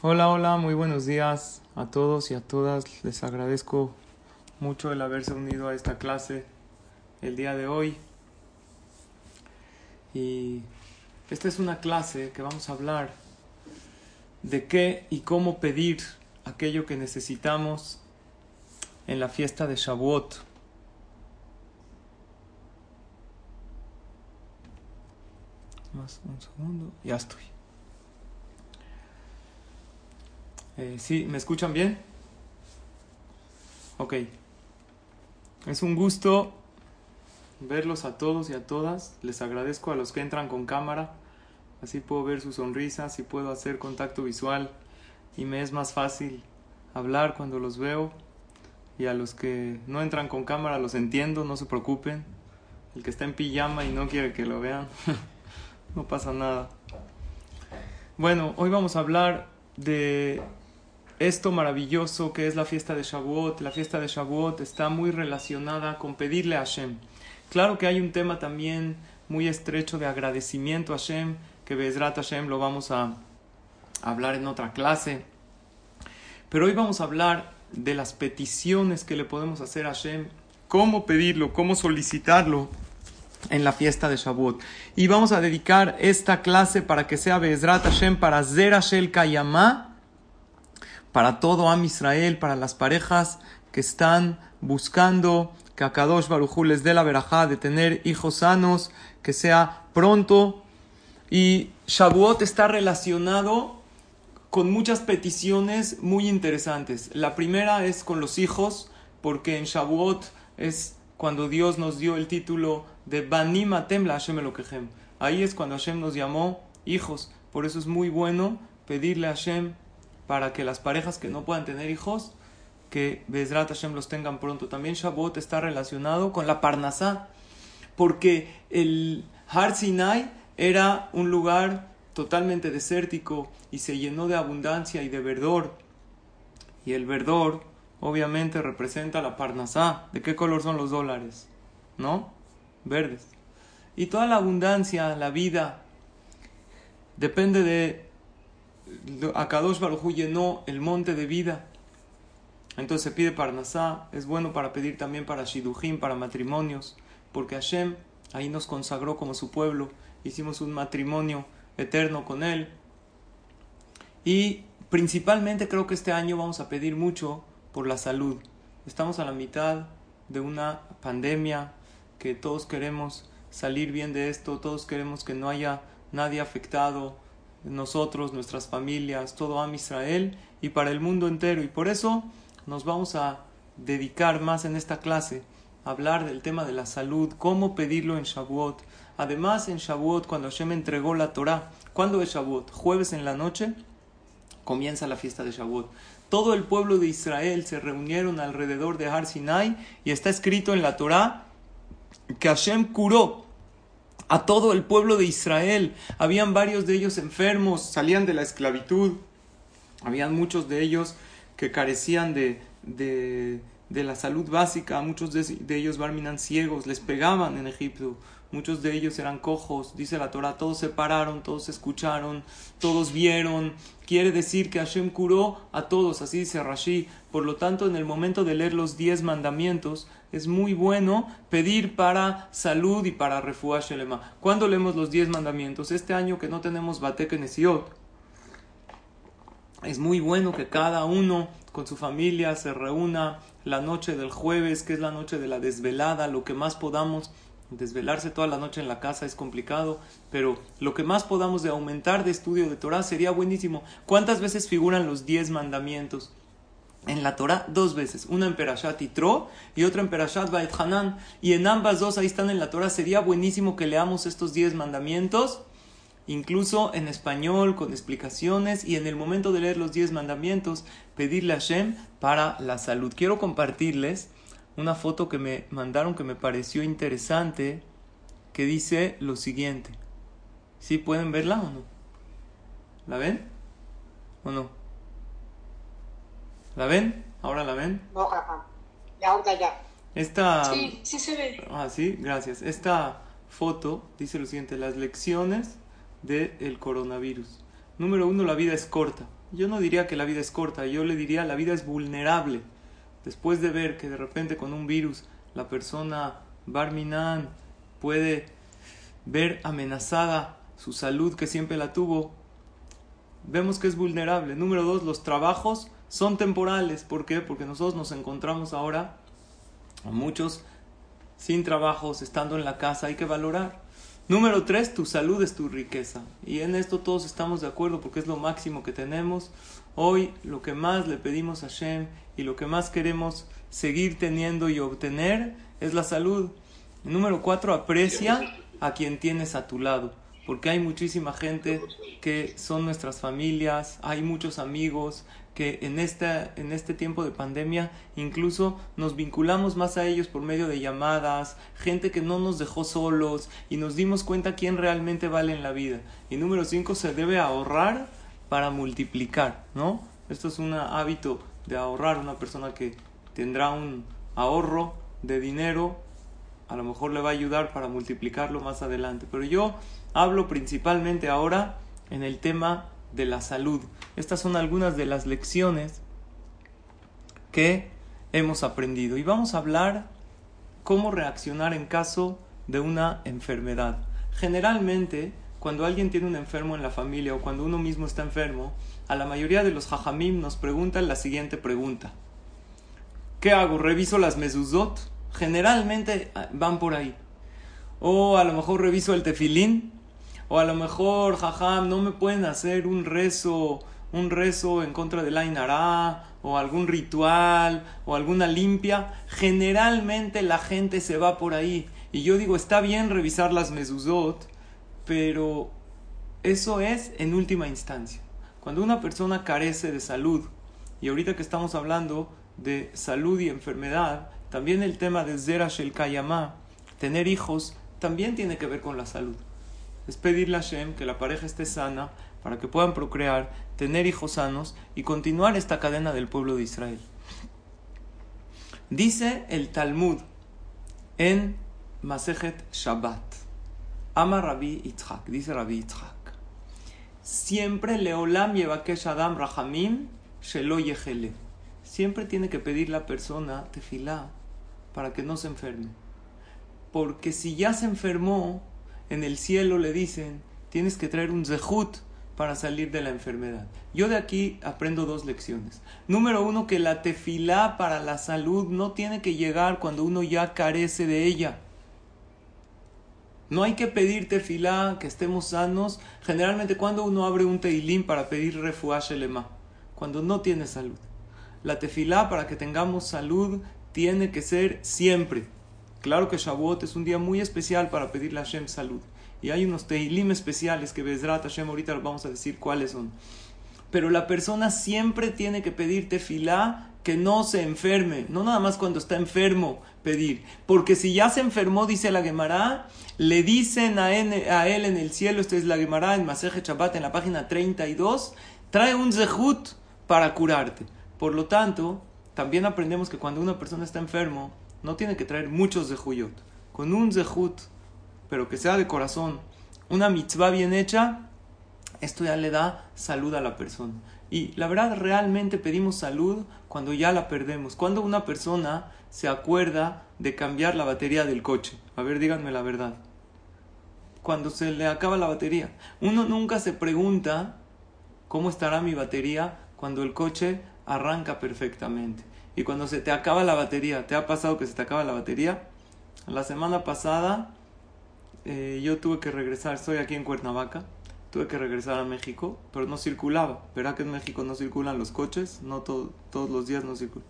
Hola, hola, muy buenos días a todos y a todas. Les agradezco mucho el haberse unido a esta clase el día de hoy. Y esta es una clase que vamos a hablar de qué y cómo pedir aquello que necesitamos en la fiesta de Shavuot. Más un segundo, ya estoy. Eh, ¿Sí? ¿Me escuchan bien? Ok. Es un gusto verlos a todos y a todas. Les agradezco a los que entran con cámara. Así puedo ver sus sonrisas y puedo hacer contacto visual. Y me es más fácil hablar cuando los veo. Y a los que no entran con cámara los entiendo, no se preocupen. El que está en pijama y no quiere que lo vean, no pasa nada. Bueno, hoy vamos a hablar de esto maravilloso que es la fiesta de Shavuot. La fiesta de Shavuot está muy relacionada con pedirle a Hashem. Claro que hay un tema también muy estrecho de agradecimiento a Hashem, que Bezrat Hashem lo vamos a hablar en otra clase. Pero hoy vamos a hablar de las peticiones que le podemos hacer a Hashem, cómo pedirlo, cómo solicitarlo en la fiesta de Shavuot. Y vamos a dedicar esta clase para que sea Bezrat Hashem para Zerashel Kayamá, para todo Am Israel, para las parejas que están buscando que a Kadosh les dé la verajá de tener hijos sanos, que sea pronto. Y Shavuot está relacionado con muchas peticiones muy interesantes. La primera es con los hijos, porque en Shavuot es cuando Dios nos dio el título de Banim Atem la Hashem Elokehem. Ahí es cuando Hashem nos llamó hijos. Por eso es muy bueno pedirle a Hashem para que las parejas que no puedan tener hijos, que Bezrat Hashem los tengan pronto. También Shavuot está relacionado con la Parnasá, porque el Har Sinai era un lugar totalmente desértico y se llenó de abundancia y de verdor. Y el verdor obviamente representa la Parnasá. ¿De qué color son los dólares? ¿No? Verdes. Y toda la abundancia, la vida, depende de... Akadosh Baruj llenó el monte de vida. Entonces se pide Parnasá. Es bueno para pedir también para Shidujim, para matrimonios. Porque Hashem ahí nos consagró como su pueblo. Hicimos un matrimonio eterno con Él. Y principalmente creo que este año vamos a pedir mucho por la salud. Estamos a la mitad de una pandemia que todos queremos salir bien de esto, todos queremos que no haya nadie afectado, nosotros, nuestras familias, todo Am Israel y para el mundo entero. Y por eso nos vamos a dedicar más en esta clase a hablar del tema de la salud, cómo pedirlo en Shavuot. Además, en Shavuot, cuando Hashem entregó la Torah, ¿cuándo es Shavuot? Jueves en la noche comienza la fiesta de Shavuot. Todo el pueblo de Israel se reunieron alrededor de Har Sinai y está escrito en la Torah que Hashem curó a todo el pueblo de Israel. Habían varios de ellos enfermos, salían de la esclavitud. Habían muchos de ellos que carecían de, de, la salud básica. Muchos de, de ellos barminan ciegos, les pegaban en Egipto. Muchos de ellos eran cojos, dice la Torah, todos se pararon, todos escucharon, todos vieron. Quiere decir que Hashem curó a todos, así dice Rashi. Por lo tanto, en el momento de leer los diez mandamientos, es muy bueno pedir para salud y para refuah shelema. ¿Cuándo leemos los diez mandamientos? Este año que no tenemos Batek Nesiot. Es muy bueno que cada uno con su familia se reúna la noche del jueves, que es la noche de la desvelada, lo que más podamos Desvelarse toda la noche en la casa es complicado, pero lo que más podamos de aumentar de estudio de Torah sería buenísimo. ¿Cuántas veces figuran los diez mandamientos? En la Torah dos veces, una en Perashat Yitro y otra en Perashat Bait Hanan. Y en ambas dos ahí están en la Torah. Sería buenísimo que leamos estos diez mandamientos, incluso en español, con explicaciones, y en el momento de leer los diez mandamientos, pedirle a Hashem para la salud. Quiero compartirles una foto que me mandaron que me pareció interesante, que dice lo siguiente. ¿Sí pueden verla o no? ¿La ven? ¿O no? ¿La ven? ¿Ahora la ven? No, papá. Ya, ahorita ya. Esta... Sí, sí se ve. Ah, sí, gracias. Esta foto dice lo siguiente, las lecciones del coronavirus. Número uno, la vida es corta. Yo no diría que la vida es corta, yo le diría la vida es vulnerable. Después de ver que de repente con un virus la persona Barminan puede ver amenazada su salud que siempre la tuvo, vemos que es vulnerable. Número dos, los trabajos son temporales. ¿Por qué? Porque nosotros nos encontramos ahora, a muchos, sin trabajos, estando en la casa, hay que valorar. Número tres, tu salud es tu riqueza. Y en esto todos estamos de acuerdo porque es lo máximo que tenemos. Hoy lo que más le pedimos a Shem y lo que más queremos seguir teniendo y obtener es la salud. Número cuatro, aprecia a quien tienes a tu lado porque hay muchísima gente que son nuestras familias, hay muchos amigos que en, esta, en este tiempo de pandemia incluso nos vinculamos más a ellos por medio de llamadas, gente que no nos dejó solos y nos dimos cuenta quién realmente vale en la vida. Y número cinco, se debe ahorrar para multiplicar, ¿no? Esto es un hábito de ahorrar, una persona que tendrá un ahorro de dinero, a lo mejor le va a ayudar para multiplicarlo más adelante. Pero yo Hablo principalmente ahora en el tema de la salud. Estas son algunas de las lecciones que hemos aprendido. Y vamos a hablar cómo reaccionar en caso de una enfermedad. Generalmente, cuando alguien tiene un enfermo en la familia o cuando uno mismo está enfermo, a la mayoría de los jajamim nos preguntan la siguiente pregunta. ¿Qué hago? ¿Reviso las mezuzot? Generalmente ah, van por ahí. O a lo mejor reviso el tefilín o a lo mejor, jajam, no me pueden hacer un rezo, un rezo en contra del Ainara, o algún ritual, o alguna limpia. Generalmente la gente se va por ahí. Y yo digo, está bien revisar las mezuzot, pero eso es en última instancia. Cuando una persona carece de salud, y ahorita que estamos hablando de salud y enfermedad, también el tema de Zerash el Kayamá, tener hijos, también tiene que ver con la salud es pedirle a Hashem que la pareja esté sana para que puedan procrear, tener hijos sanos y continuar esta cadena del pueblo de Israel. Dice el Talmud en Masejet Shabbat, ama Rabbi Yitzhak, dice Rabbi Yitzhak, siempre leolam yevakesh adam rahamim shelo yehele. Siempre tiene que pedir la persona tefilá para que no se enferme. Porque si ya se enfermó, en el cielo le dicen, tienes que traer un zehut para salir de la enfermedad. Yo de aquí aprendo dos lecciones. Número uno, que la tefilá para la salud no tiene que llegar cuando uno ya carece de ella. No hay que pedir tefilá, que estemos sanos. Generalmente cuando uno abre un teilín para pedir refuash elema, cuando no tiene salud. La tefilá para que tengamos salud tiene que ser siempre. Claro que Shavuot es un día muy especial para pedirle a Hashem salud. Y hay unos teilim especiales que Bezrat Hashem ahorita vamos a decir cuáles son. Pero la persona siempre tiene que pedir tefilá no se enferme. No nada más cuando está enfermo pedir. Porque si ya se enfermó, dice la Gemara, le dicen a él, en el cielo, esto es la Gemara en Maseje Shabbat en la página 32, trae un zehut para curarte. Por lo tanto, también aprendemos que cuando una persona está enfermo, no tiene que traer muchos zehuyot. Con un zehut, pero que sea de corazón, una mitzvah bien hecha, esto ya le da salud a la persona. Y la verdad, realmente pedimos salud cuando ya la perdemos. Cuando una persona se acuerda de cambiar la batería del coche. A ver, díganme la verdad. Cuando se le acaba la batería. Uno nunca se pregunta cómo estará mi batería cuando el coche arranca perfectamente y cuando se te acaba la batería, ¿te ha pasado que se te acaba la batería? La semana pasada eh, yo tuve que regresar, estoy aquí en Cuernavaca, tuve que regresar a México, pero no circulaba. ¿Verdad que en México no circulan los coches? No todos los días no circulan.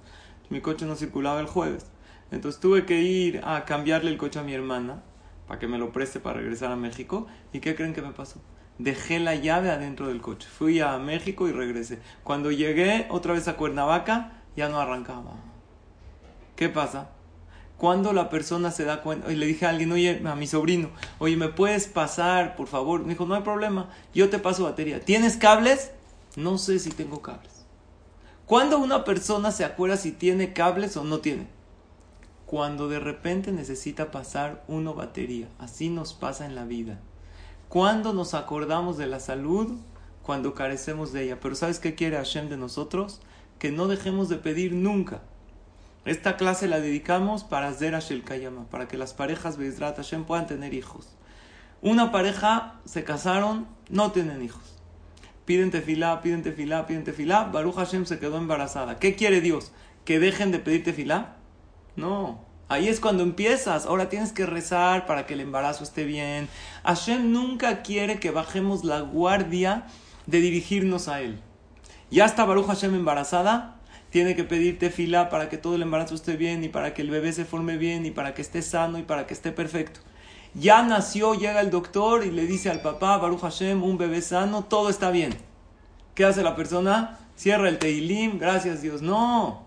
Mi coche no circulaba el jueves. Entonces tuve que ir a cambiarle el coche a mi hermana para que me lo preste para regresar a México. ¿Y qué creen que me pasó? Dejé la llave adentro del coche. Fui a México y regresé. Cuando llegué otra vez a Cuernavaca, ya no arrancaba. ¿Qué pasa? Cuando la persona se da cuenta, y le dije a alguien, oye, a mi sobrino, oye, ¿me puedes pasar, por favor? Me dijo, no hay problema, yo te paso batería. ¿Tienes cables? No sé si tengo cables. ¿Cuándo una persona se acuerda si tiene cables o no tiene? Cuando de repente necesita pasar uno batería. Así nos pasa en la vida. Cuando nos acordamos de la salud, cuando carecemos de ella. Pero ¿sabes qué quiere Hashem de nosotros? Que no dejemos de pedir nunca. Esta clase la dedicamos para Zera Shel Kayama, para que las parejas Bezrat Hashem puedan tener hijos. Una pareja se casaron, no tienen hijos. Piden tefilá, piden tefilá, piden tefilá. Baruch Hashem se quedó embarazada. ¿Qué quiere Dios? ¿Que dejen de pedir tefilá? No. Ahí es cuando empiezas. Ahora tienes que rezar para que el embarazo esté bien. Hashem nunca quiere que bajemos la guardia de dirigirnos a Él. Ya está Baruch Hashem embarazada, tiene que pedir tefilá para que todo el embarazo esté bien y para que el bebé se forme bien y para que esté sano y para que esté perfecto. Ya nació, llega el doctor y le dice al papá, Baruch Hashem, un bebé sano, todo está bien. ¿Qué hace la persona? Cierra el teilim, gracias Dios. No.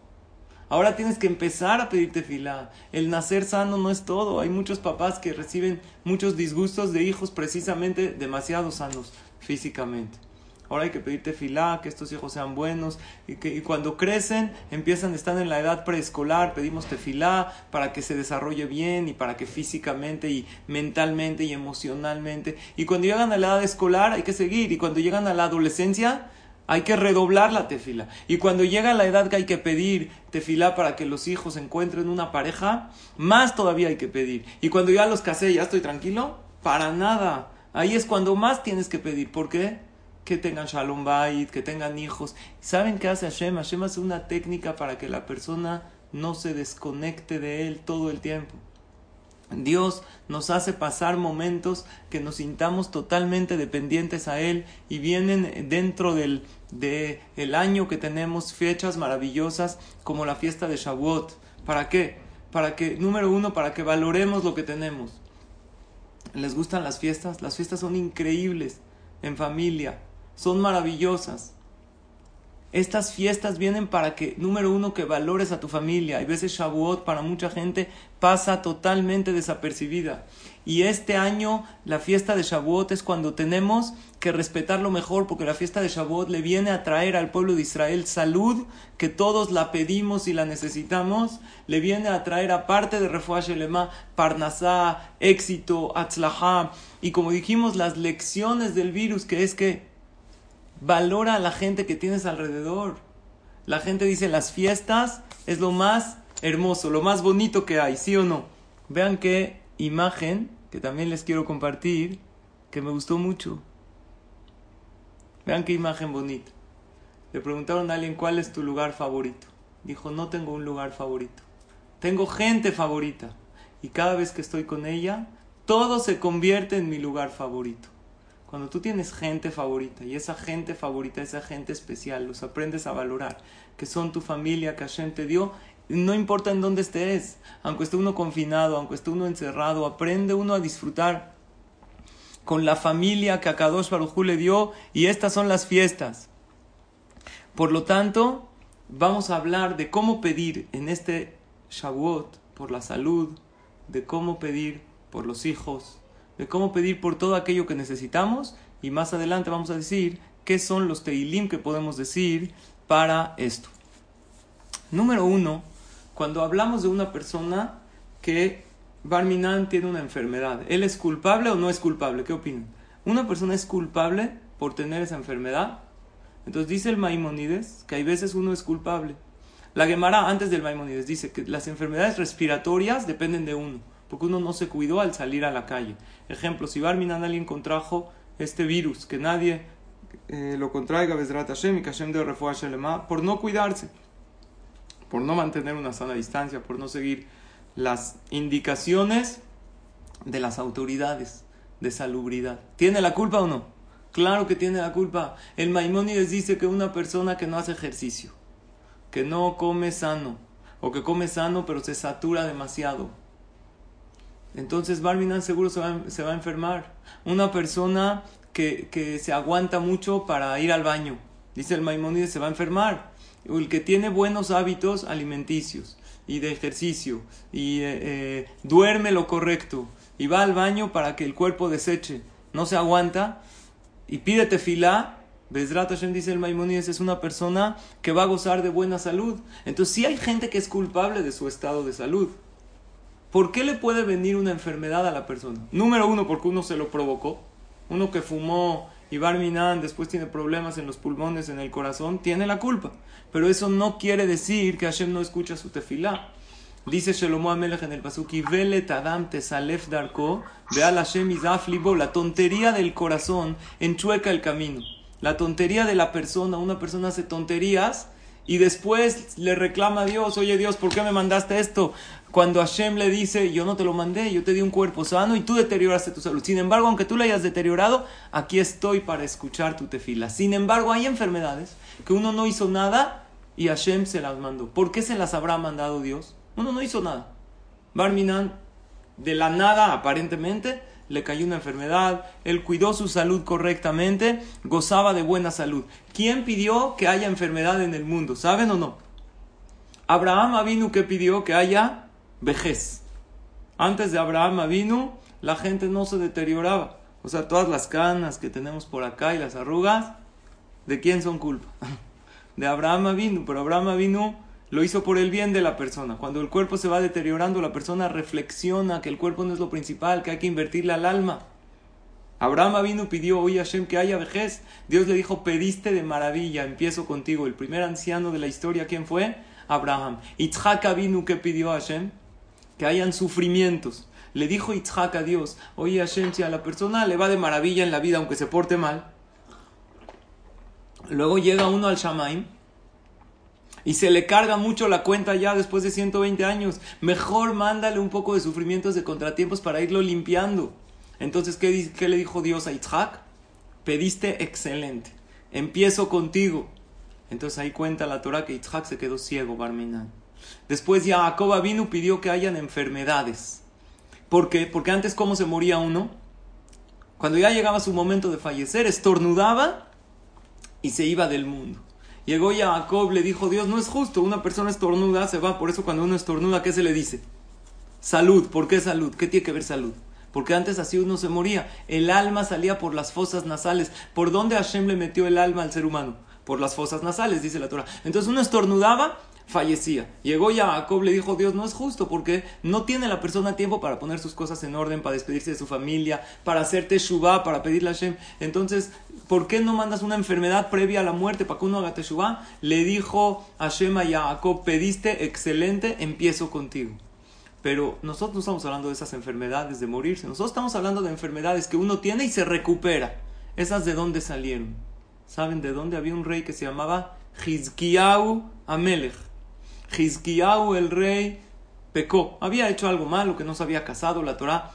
Ahora tienes que empezar a pedir tefilá. El nacer sano no es todo. Hay muchos papás que reciben muchos disgustos de hijos precisamente demasiado sanos físicamente ahora hay que pedir tefilá, que estos hijos sean buenos, y que cuando crecen, empiezan, están en la edad preescolar, pedimos tefilá para que se desarrolle bien y para que físicamente y mentalmente y emocionalmente, y cuando llegan a la edad escolar hay que seguir, y cuando llegan a la adolescencia, hay que redoblar la tefila. Y cuando llega la edad que hay que pedir tefilá para que los hijos encuentren una pareja, más todavía hay que pedir. Y cuando ya los casé, ya estoy tranquilo, para nada. Ahí es cuando más tienes que pedir. ¿Por qué? Que tengan shalom bait, que tengan hijos. ¿Saben qué hace Hashem? Hashem hace una técnica para que la persona no se desconecte de él todo el tiempo. Dios nos hace pasar momentos que nos sintamos totalmente dependientes a Él y vienen dentro del de el año que tenemos fechas maravillosas como la fiesta de Shavuot. ¿Para qué? Para que, número uno, para que valoremos lo que tenemos. ¿Les gustan las fiestas? Las fiestas son increíbles en familia son maravillosas. Estas fiestas vienen para que, número uno, que valores a tu familia. Hay veces Shavuot para mucha gente pasa totalmente desapercibida. Y este año la fiesta de Shavuot es cuando tenemos que respetarlo mejor porque la fiesta de Shavuot le viene a traer al pueblo de Israel salud, que todos la pedimos y la necesitamos. Le viene a traer aparte de Refuah Shelema, Parnasá, éxito, Atzlahá. Y como dijimos, las lecciones del virus que es que Valora a la gente que tienes alrededor. La gente dice las fiestas es lo más hermoso, lo más bonito que hay, ¿sí o no? Vean qué imagen que también les quiero compartir, que me gustó mucho. Vean qué imagen bonita. Le preguntaron a alguien cuál es tu lugar favorito. Dijo, no tengo un lugar favorito. Tengo gente favorita. Y cada vez que estoy con ella, todo se convierte en mi lugar favorito. Cuando tú tienes gente favorita y esa gente favorita, esa gente especial, los aprendes a valorar, que son tu familia que Hashem te dio, no importa en dónde estés, aunque esté uno confinado, aunque esté uno encerrado, aprende uno a disfrutar con la familia que Akadosh Baruj le dio y estas son las fiestas. Por lo tanto, vamos a hablar de cómo pedir en este Shavuot por la salud, de cómo pedir por los hijos, de cómo pedir por todo aquello que necesitamos y más adelante vamos a decir qué son los teilim que podemos decir para esto. Número uno, cuando hablamos de una persona que Barminan tiene una enfermedad, ¿él es culpable o no es culpable? ¿Qué opinan? ¿Una persona es culpable por tener esa enfermedad? Entonces dice el Maimonides que hay veces uno es culpable. La Gemara antes del Maimonides dice que las enfermedades respiratorias dependen de uno porque uno no se cuidó al salir a la calle. Ejemplo, si Barminan alguien contrajo este virus, que nadie eh, lo contraiga, Hashem y Hashem de por no cuidarse, por no mantener una sana distancia, por no seguir las indicaciones de las autoridades de salubridad. ¿Tiene la culpa o no? Claro que tiene la culpa. El Maimónides dice que una persona que no hace ejercicio, que no come sano, o que come sano pero se satura demasiado, entonces Barminan seguro se va, se va a enfermar. Una persona que, que, se aguanta mucho para ir al baño, dice el Maimonides, se va a enfermar. El que tiene buenos hábitos alimenticios y de ejercicio y eh, eh, duerme lo correcto y va al baño para que el cuerpo deseche, no se aguanta y pide tefilá, Bezrat Hashem dice el Maimonides es una persona que va a gozar de buena salud. Entonces sí hay gente que es culpable de su estado de salud. ¿Por qué le puede venir una enfermedad a la persona? Número uno, porque uno se lo provocó. Uno que fumó y Barminan después tiene problemas en los pulmones, en el corazón, tiene la culpa. Pero eso no quiere decir que Hashem no escucha su tefilá. Dice Shelomo Amelech en el Pasuki, Vele Tadam Tesalef Darko, Veal Hashem Izaf Libo, la tontería del corazón enchueca el camino. La tontería de la persona, una persona hace tonterías y después le reclama a Dios, oye Dios, ¿por qué me mandaste esto? Cuando Hashem le dice, yo no te lo mandé, yo te di un cuerpo sano y tú deterioraste tu salud. Sin embargo, aunque tú le hayas deteriorado, aquí estoy para escuchar tu tefila. Sin embargo, hay enfermedades que uno no hizo nada y Hashem se las mandó. ¿Por qué se las habrá mandado Dios? Uno no hizo nada. Barminan, de la nada aparentemente, le cayó una enfermedad, él cuidó su salud correctamente, gozaba de buena salud. ¿Quién pidió que haya enfermedad en el mundo? ¿Saben o no? Abraham vino que pidió que haya vejez. Antes de Abraham vino, la gente no se deterioraba. O sea, todas las canas que tenemos por acá y las arrugas, ¿de quién son culpa? De Abraham vino, pero Abraham vino lo hizo por el bien de la persona. Cuando el cuerpo se va deteriorando, la persona reflexiona que el cuerpo no es lo principal, que hay que invertirle al alma. Abraham vino pidió, oye Hashem, que haya vejez. Dios le dijo, pediste de maravilla, empiezo contigo. El primer anciano de la historia, ¿quién fue? Abraham. Itzhak vino que pidió a Hashem, que hayan sufrimientos. Le dijo Itzhak a Dios, oye Hashem, a la persona le va de maravilla en la vida, aunque se porte mal. Luego llega uno al Shamaim y se le carga mucho la cuenta ya después de 120 años. Mejor mándale un poco de sufrimientos, de contratiempos para irlo limpiando. Entonces, ¿qué, qué le dijo Dios a Itzhak? Pediste excelente. Empiezo contigo. Entonces ahí cuenta la Torah que Itzhak se quedó ciego, Barminan. Después Jacob vino pidió que hayan enfermedades. ¿Por qué? Porque antes, ¿cómo se moría uno? Cuando ya llegaba su momento de fallecer, estornudaba y se iba del mundo. Llegó Jacob, le dijo, Dios, no es justo, una persona estornuda, se va, por eso cuando uno estornuda, ¿qué se le dice? Salud, ¿por qué salud? ¿Qué tiene que ver salud? Porque antes así uno se moría, el alma salía por las fosas nasales. ¿Por dónde Hashem le metió el alma al ser humano? Por las fosas nasales, dice la Torah. Entonces uno estornudaba, fallecía. Llegó Jacob, le dijo, Dios, no es justo porque no tiene la persona tiempo para poner sus cosas en orden, para despedirse de su familia, para hacer teshuvah, para pedirle a Hashem. Entonces, ¿por qué no mandas una enfermedad previa a la muerte para que uno haga teshuvah? Le dijo Hashem a Jacob, pediste excelente, empiezo contigo. Pero nosotros no estamos hablando de esas enfermedades de morirse, nosotros estamos hablando de enfermedades que uno tiene y se recupera. ¿Esas de dónde salieron? ¿Saben de dónde había un rey que se llamaba Hizkiyahu Amelech? Hizkiyahu el rey pecó, había hecho algo malo, que no se había casado, la Torah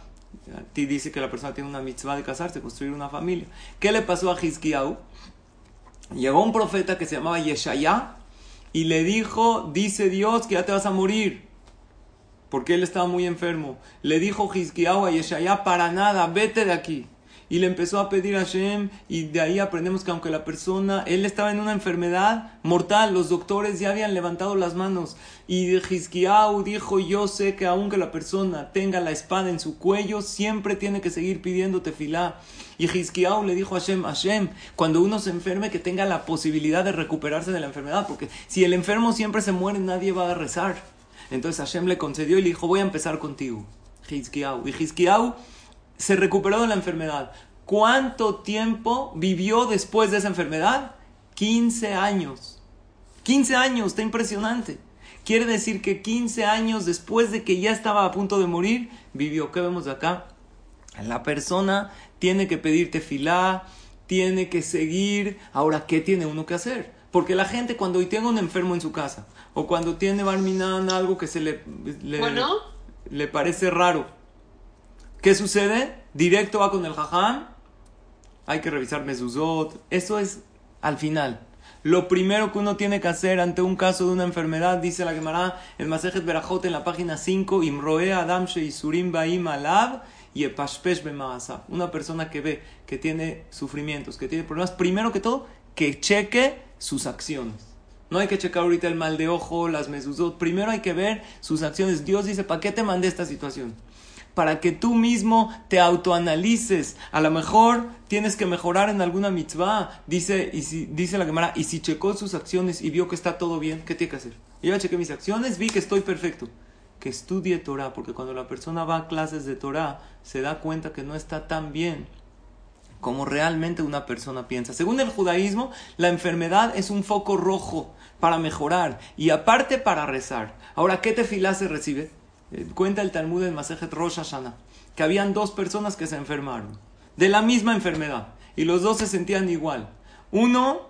ti dice que la persona tiene una mitzvah de casarse, construir una familia. ¿Qué le pasó a Hizkiyahu? Llegó un profeta que se llamaba Yeshaya y le dijo, dice Dios que ya te vas a morir porque él estaba muy enfermo. Le dijo Hizkiyahu a Yeshaya, para nada, vete de aquí. Y le empezó a pedir a Hashem y de ahí aprendemos que aunque la persona, él estaba en una enfermedad mortal, los doctores ya habían levantado las manos. Y Hizkiyahu dijo, yo sé que aunque la persona tenga la espada en su cuello, siempre tiene que seguir pidiendo tefilá. Y Hizkiyahu le dijo a Hashem, Hashem, cuando uno se enferme, que tenga la posibilidad de recuperarse de la enfermedad, porque si el enfermo siempre se muere, nadie va a rezar. Entonces Hashem le concedió y le dijo, voy a empezar contigo, Hizkiyahu. Y Hizkiyahu se recuperó de la enfermedad. ¿Cuánto tiempo vivió después de esa enfermedad? 15 años. 15 años, está impresionante. Quiere decir que 15 años después de que ya estaba a punto de morir, vivió. ¿Qué vemos acá? La persona tiene que pedirte filá, tiene que seguir. Ahora, ¿qué tiene uno que hacer? Porque la gente cuando hoy tiene un enfermo en su casa, o cuando tiene barminan algo que se le, le, Bueno. le parece raro, ¿qué sucede? Directo va con el jajam, hay que revisar mezuzot, eso es al final. Lo primero que uno tiene que hacer ante un caso de una enfermedad, dice la Gemara en Masejet Berajot en la página 5, Imroe Adam Sheisurim Baim Alav y. Una persona que ve que tiene sufrimientos, que tiene problemas, primero que todo, que cheque sus acciones. No hay que checar ahorita el mal de ojo, las mezuzot. Primero hay que ver sus acciones. Dios dice, ¿para qué te mandé esta situación? Para que tú mismo te autoanalices. A lo mejor tienes que mejorar en alguna mitzvah. Dice, y si, dice la Gemara, y si checó sus acciones y vio que está todo bien, ¿qué tiene que hacer? Yo ya chequé mis acciones, vi que estoy perfecto. Que estudie Torah, porque cuando la persona va a clases de Torah, se da cuenta que no está tan bien como realmente una persona piensa. Según el judaísmo, la enfermedad es un foco rojo para mejorar y aparte para rezar. Ahora, ¿qué tefilá se recibe? Eh, cuenta el Talmud en Masejet Rosh Hashanah que habían dos personas que se enfermaron de la misma enfermedad y los dos se sentían igual. Uno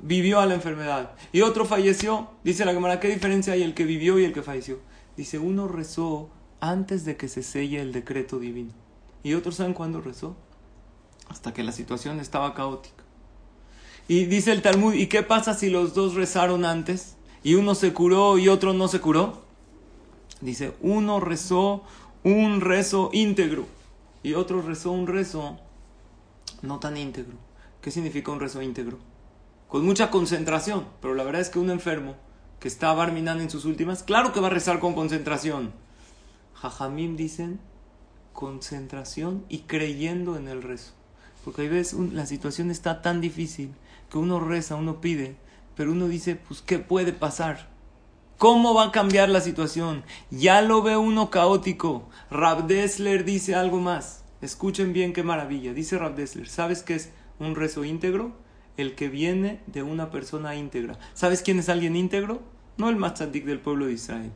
vivió a la enfermedad y otro falleció. Dice la Gemara, ¿qué diferencia hay el que vivió y el que falleció? Dice, uno rezó antes de que se selle el decreto divino. ¿Y otros saben cuándo rezó? Hasta que la situación estaba caótica. Y dice el Talmud, ¿y qué pasa si los dos rezaron antes? Y uno se curó y otro no se curó. Dice, uno rezó un rezo íntegro y otro rezó un rezo no tan íntegro. ¿Qué significa un rezo íntegro? Con mucha concentración, pero la verdad es que un enfermo que está barminando en sus últimas, claro que va a rezar con concentración. Jajamim dicen concentración y creyendo en el rezo. Porque hay veces la situación está tan difícil que uno reza, uno pide, pero uno dice, pues, ¿qué puede pasar? ¿Cómo va a cambiar la situación? Ya lo ve uno caótico. Rab Dessler dice algo más. Escuchen bien qué maravilla. Dice Rab Dessler, ¿sabes qué es un rezo íntegro? El que viene de una persona íntegra. ¿Sabes quién es alguien íntegro? No el matzadik del pueblo de Israel.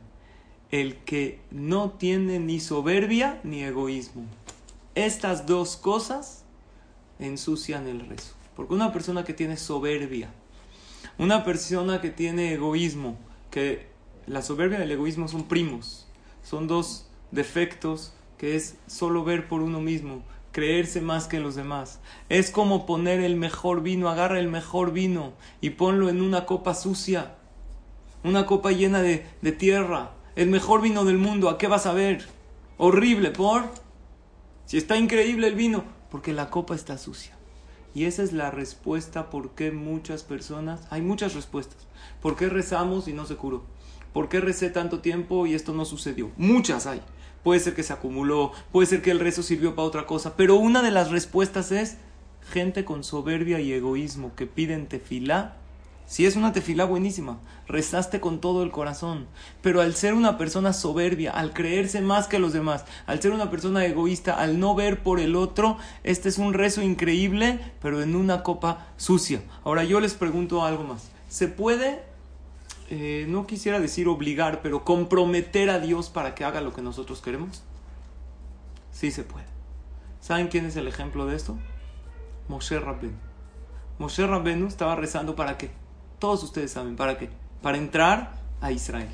El que no tiene ni soberbia ni egoísmo. Estas dos cosas ensucian el rezo. Porque una persona que tiene soberbia, una persona que tiene egoísmo, que la soberbia y el egoísmo son primos, son dos defectos que es solo ver por uno mismo, creerse más que los demás. Es como poner el mejor vino, agarra el mejor vino y ponlo en una copa sucia, una copa llena de, tierra, el mejor vino del mundo, ¿a qué vas a ver? Horrible, ¿por? Si está increíble el vino, porque la copa está sucia. Y esa es la respuesta por qué muchas personas, hay muchas respuestas, ¿por qué rezamos y no se curó? ¿Por qué recé tanto tiempo y esto no sucedió? Muchas hay. Puede ser que se acumuló, puede ser que el rezo sirvió para otra cosa, pero una de las respuestas es gente con soberbia y egoísmo que piden tefilá. Si es una tefilá buenísima, rezaste con todo el corazón, pero al ser una persona soberbia, al creerse más que los demás, al ser una persona egoísta, al no ver por el otro, este es un rezo increíble, pero en una copa sucia. Ahora yo les pregunto algo más. ¿Se puede eh, no quisiera decir obligar, pero comprometer a Dios para que haga lo que nosotros queremos? Sí se puede. ¿Saben quién es el ejemplo de esto? Moshe Rabbenu. Moshe Rabbenu estaba rezando para qué? Todos ustedes saben, ¿para qué? Para entrar a Israel.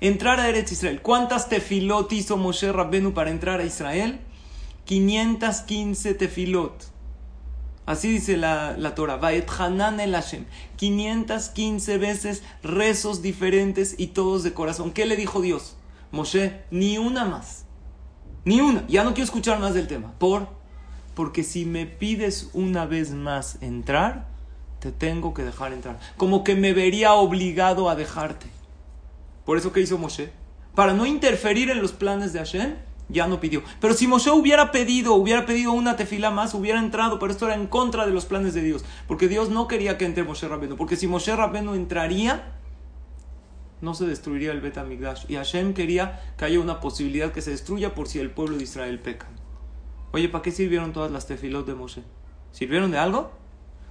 Entrar a Eretz Israel. ¿Cuántas tefilot hizo Moshe Rabbenu para entrar a Israel? 515 tefilot. Así dice la, la Torah. Hanan el Hashem. 515 veces rezos diferentes y todos de corazón. ¿Qué le dijo Dios? Moshe, ni una más. Ni una. Ya no quiero escuchar más del tema. ¿Por? Porque si me pides una vez más entrar, te tengo que dejar entrar. Como que me vería obligado a dejarte. Por eso que hizo Moshe. Para no interferir en los planes de Hashem, ya no pidió. Pero si Moshe hubiera pedido, hubiera pedido una tefila más, hubiera entrado, pero esto era en contra de los planes de Dios, porque Dios no quería que entre Moshe Rabbeinu, porque si Moshe Rabbeinu entraría, no se destruiría el Bet Amigdash. Y Hashem quería que haya una posibilidad que se destruya por si el pueblo de Israel peca. Oye, ¿para qué sirvieron todas las tefilot de Moshe? ¿Sirvieron de algo?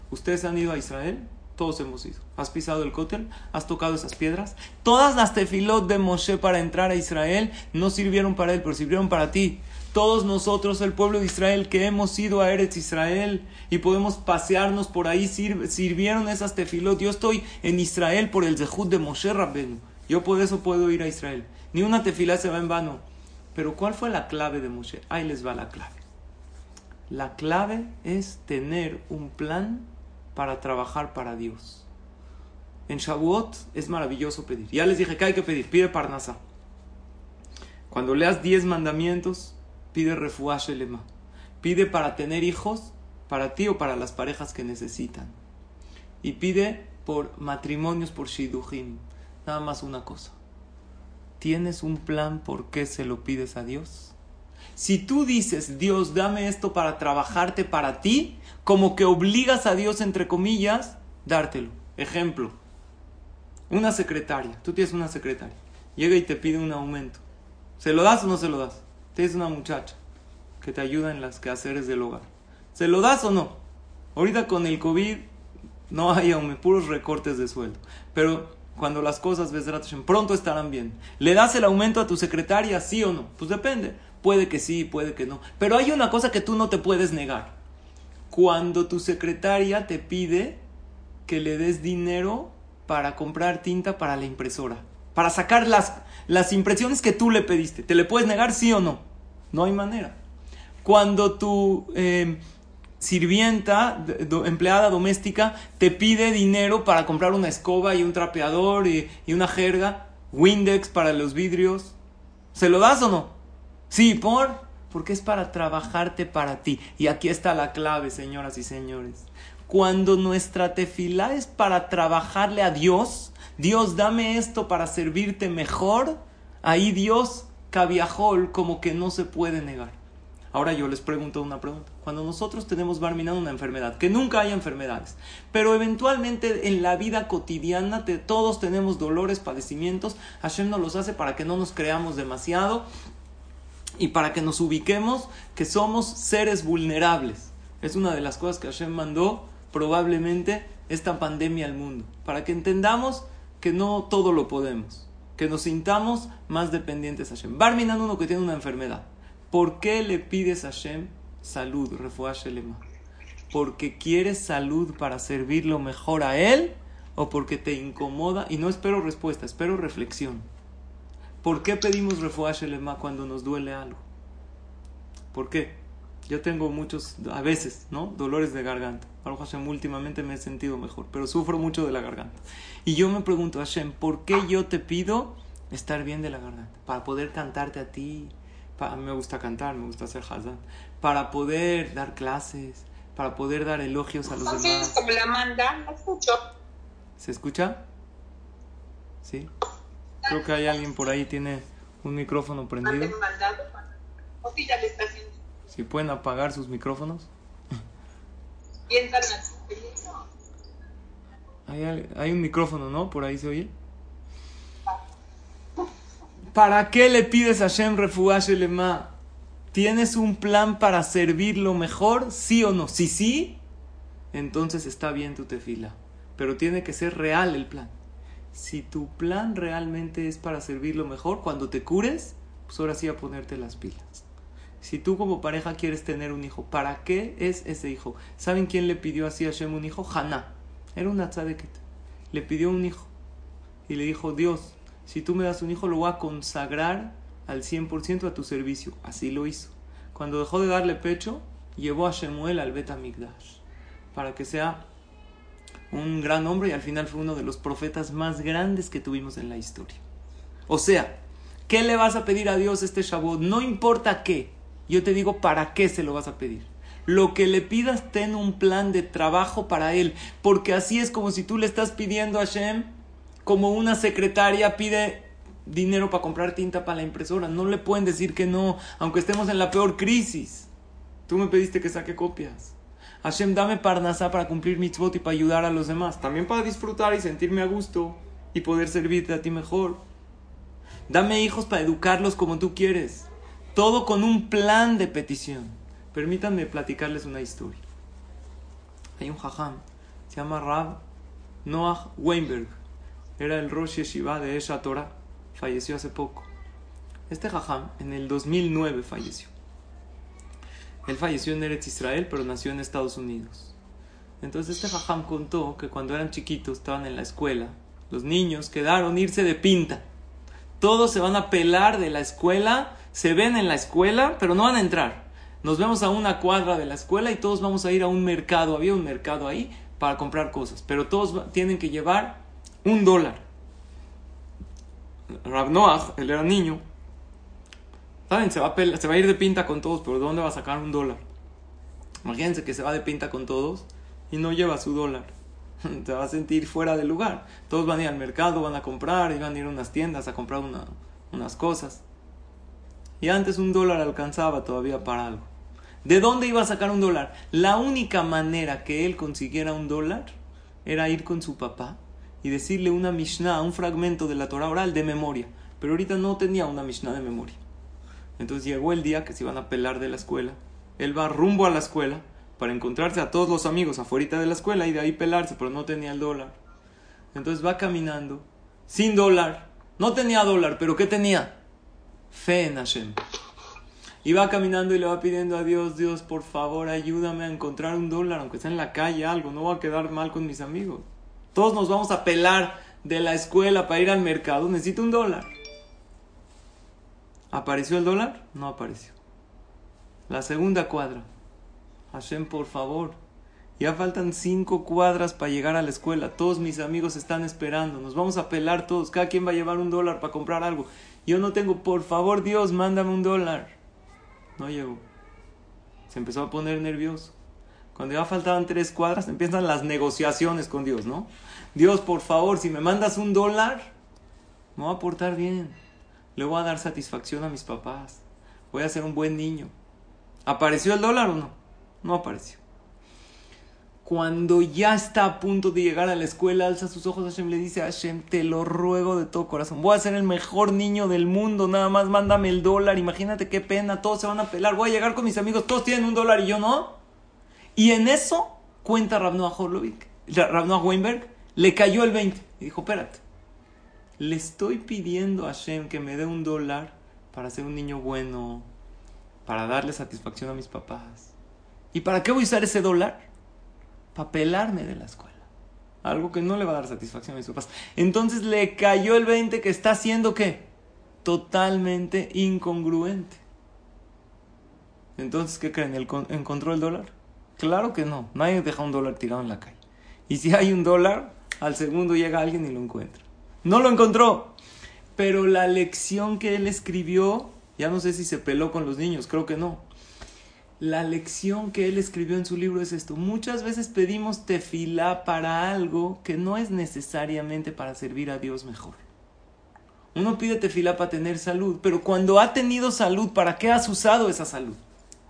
¿Ustedes han ido a Israel? Todos hemos ido. ¿Has pisado el cótel? ¿Has tocado esas piedras? Todas las tefilot de Moshe para entrar a Israel no sirvieron para él, pero sirvieron para ti. Todos nosotros, el pueblo de Israel, que hemos ido a Eretz Israel y podemos pasearnos por ahí, sirvieron esas tefilot. Yo estoy en Israel por el Zehut de Moshe Rabbenu. Yo por eso puedo ir a Israel. Ni una tefilá se va en vano. Pero ¿cuál fue la clave de Moshe? Ahí les va la clave. La clave es tener un plan para trabajar para Dios. En Shavuot es maravilloso pedir. Ya les dije que hay que pedir. Pide Parnasa. Cuando leas 10 mandamientos, pide refuash lema. Pide para tener hijos, para ti o para las parejas que necesitan. Y pide por matrimonios, por shidujim. Nada más una cosa. ¿Tienes un plan por qué se lo pides a Dios? Si tú dices, Dios, dame esto para trabajarte para ti, como que obligas a Dios, entre comillas, dártelo. Ejemplo, una secretaria, tú tienes una secretaria, llega y te pide un aumento. ¿Se lo das o no se lo das? Tienes una muchacha que te ayuda en las quehaceres del hogar. ¿Se lo das o no? Ahorita con el COVID no hay aún puros recortes de sueldo. Pero cuando las cosas, pronto estarán bien. ¿Le das el aumento a tu secretaria, sí o no? Pues depende. Puede que sí, puede que no. Pero hay una cosa que tú no te puedes negar. Cuando tu secretaria te pide que le des dinero para comprar tinta para la impresora, para sacar las, las impresiones que tú le pediste, ¿te le puedes negar sí o no? No hay manera. Cuando tu eh, sirvienta, empleada doméstica, te pide dinero para comprar una escoba y un trapeador y, y una jerga, Windex para los vidrios, ¿se lo das o no? Sí, por, porque es para trabajarte para ti. Y aquí está la clave, señoras y señores. Cuando nuestra tefila es para trabajarle a Dios, Dios dame esto para servirte mejor, ahí Dios, cabiajol, como que no se puede negar. Ahora yo les pregunto una pregunta. Cuando nosotros tenemos barminando una enfermedad, que nunca hay enfermedades, pero eventualmente en la vida cotidiana todos tenemos dolores, padecimientos, Hashem nos los hace para que no nos creamos demasiado y para que nos ubiquemos que somos seres vulnerables. Es una de las cosas que Hashem mandó probablemente esta pandemia al mundo, para que entendamos que no todo lo podemos, que nos sintamos más dependientes a Hashem. Barminan uno que tiene una enfermedad. ¿Por qué le pides a Hashem salud, lema? ¿Porque quieres salud para servirlo mejor a Él? ¿O porque te incomoda? Y no espero respuesta, espero reflexión. ¿Por qué pedimos refuaje lema cuando nos duele algo? ¿Por qué? Yo tengo muchos, a veces, ¿no? Dolores de garganta. Baruch Hashem, últimamente me he sentido mejor, pero sufro mucho de la garganta. Y yo me pregunto, Hashem, ¿por qué yo te pido estar bien de la garganta? Para poder cantarte a ti. a mí me gusta cantar, me gusta hacer hazán. Para poder dar clases, para poder dar elogios a los demás. como la manda, escucho. ¿Se escucha? ¿Sí? Creo que hay alguien por ahí tiene un micrófono prendido. Si pueden apagar sus micrófonos. Hay, hay un micrófono, ¿no? Por ahí se oye. ¿Para qué le pides a Shem Refuash Lema? ¿Tienes un plan para servirlo mejor? ¿Sí o no? Si sí, entonces está bien tu tefila. Pero tiene que ser real el plan si tu plan realmente es para servirlo mejor, cuando te cures, pues ahora sí a ponerte las pilas. Si tú como pareja quieres tener un hijo, ¿para qué es ese hijo? ¿Saben quién le pidió así a Shem un hijo? Haná. Era una tzadeket. Le pidió un hijo. Y le dijo, Dios, si tú me das un hijo, lo voy a consagrar al 100% a tu servicio. Así lo hizo. Cuando dejó de darle pecho, llevó a Shemuel al Bet Para que sea un gran hombre y al final fue uno de los profetas más grandes que tuvimos en la historia. O sea, ¿qué le vas a pedir a Dios este Shabbat? No importa qué, yo te digo para qué se lo vas a pedir. Lo que le pidas, ten un plan de trabajo para él, porque así es como si tú le estás pidiendo a Shem, como una secretaria pide dinero para comprar tinta para la impresora. No le pueden decir que no, aunque estemos en la peor crisis. Tú me pediste que saque copias. Hashem, dame parnasá para cumplir mitzvot y para ayudar a los demás. También para disfrutar y sentirme a gusto y poder servirte a ti mejor. Dame hijos para educarlos como tú quieres. Todo con un plan de petición. Permítanme platicarles una historia. Hay un jajam, se llama Rab Noah Weinberg. Era el Rosh Yeshiva de Esha Torah. Falleció hace poco. Este jajam en el 2009 falleció. Él falleció en Eretz Israel, pero nació en Estados Unidos. Entonces este jajam contó que cuando eran chiquitos, estaban en la escuela, los niños quedaron irse de pinta. Todos se van a pelar de la escuela, se ven en la escuela, pero no van a entrar. Nos vemos a una cuadra de la escuela y todos vamos a ir a un mercado. Había un mercado ahí para comprar cosas, pero todos tienen que llevar un dólar. Rab Noach, él era niño, ¿Saben? Se va, a se va a ir de pinta con todos, pero ¿de dónde va a sacar un dólar? Imagínense que se va de pinta con todos y no lleva su dólar. Se va a sentir fuera de lugar. Todos van a ir al mercado, van a comprar, y van a ir a unas tiendas a comprar unas cosas. Y antes un dólar alcanzaba todavía para algo. ¿De dónde iba a sacar un dólar? La única manera que él consiguiera un dólar era ir con su papá y decirle una Mishnah, un fragmento de la Torah oral de memoria. Pero ahorita no tenía una Mishnah de memoria. Entonces llegó el día que se iban a pelar de la escuela. Él va rumbo a la escuela, para encontrarse a todos los amigos afuera de la escuela y de ahí pelarse, pero no tenía el dólar. Entonces va caminando, sin dólar. No tenía dólar, pero ¿qué tenía? Fe en Hashem. Y va caminando y le va pidiendo a Dios, Dios, por favor, ayúdame a encontrar un dólar, aunque sea en la calle, algo, no voy a quedar mal con mis amigos. Todos nos vamos a pelar de la escuela para ir al mercado, necesito un dólar. ¿Apareció el dólar? No apareció. La segunda cuadra. Hashem, por favor. Ya faltan cinco cuadras para llegar a la escuela. Todos mis amigos están esperando. Nos vamos a pelar todos. Cada quien va a llevar un dólar para comprar algo. Yo no tengo, por favor, Dios, mándame un dólar. No llegó. Se empezó a poner nervioso. Cuando ya faltaban tres cuadras, empiezan las negociaciones con Dios, ¿no? Dios, por favor, si me mandas un dólar, me voy a portar bien. Le voy a dar satisfacción a mis papás. Voy a ser un buen niño. ¿Apareció el dólar o no? No apareció. Cuando ya está a punto de llegar a la escuela, alza sus ojos a Hashem le dice, Hashem, te lo ruego de todo corazón. Voy a ser el mejor niño del mundo, nada más mándame el dólar. Imagínate qué pena, todos se van a pelar. Voy a llegar con mis amigos, todos tienen un dólar y yo no. Y en eso cuenta Rabnoa Horlovik, Rabnoa Weinberg, le cayó el 20. Y dijo, espérate, le estoy pidiendo a Hashem que me dé un dólar para ser un niño bueno, para darle satisfacción a mis papás. ¿Y para qué voy a usar ese dólar? Para pelarme de la escuela. Algo que no le va a dar satisfacción a mis papás. Entonces le cayó el 20 que está haciendo qué? Totalmente incongruente. Entonces, ¿qué creen? ¿Encontró el dólar? Claro que no. Nadie deja un dólar tirado en la calle. Y si hay un dólar, al segundo llega alguien y lo encuentra. No lo encontró. Pero la lección que él escribió, ya no sé si se peló con los niños, creo que no la lección que él escribió en su libro es esto. Muchas veces pedimos tefilá para algo que no es necesariamente para servir a Dios mejor. Uno pide tefilá para tener salud, pero cuando ha tenido salud, ¿para qué has usado esa salud?